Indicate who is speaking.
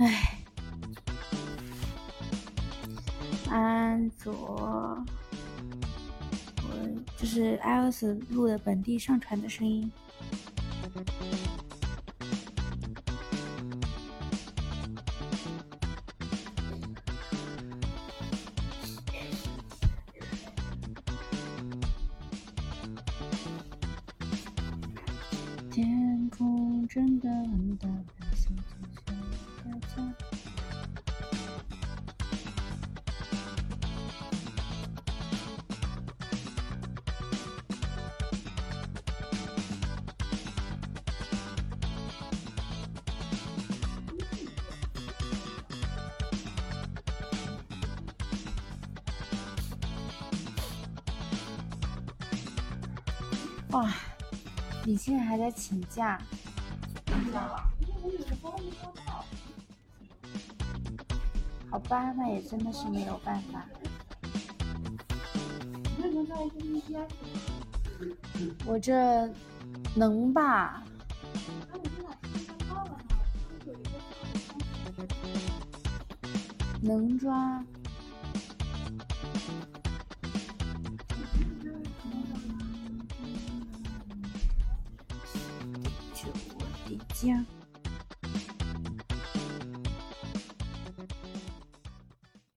Speaker 1: 唉，安卓，我这是 iOS 录的本地上传的声音。天空真的很大，白色就像大哇，你现在还在请假？好吧，那也真的是没有办法。我这能吧？能抓。就我的家。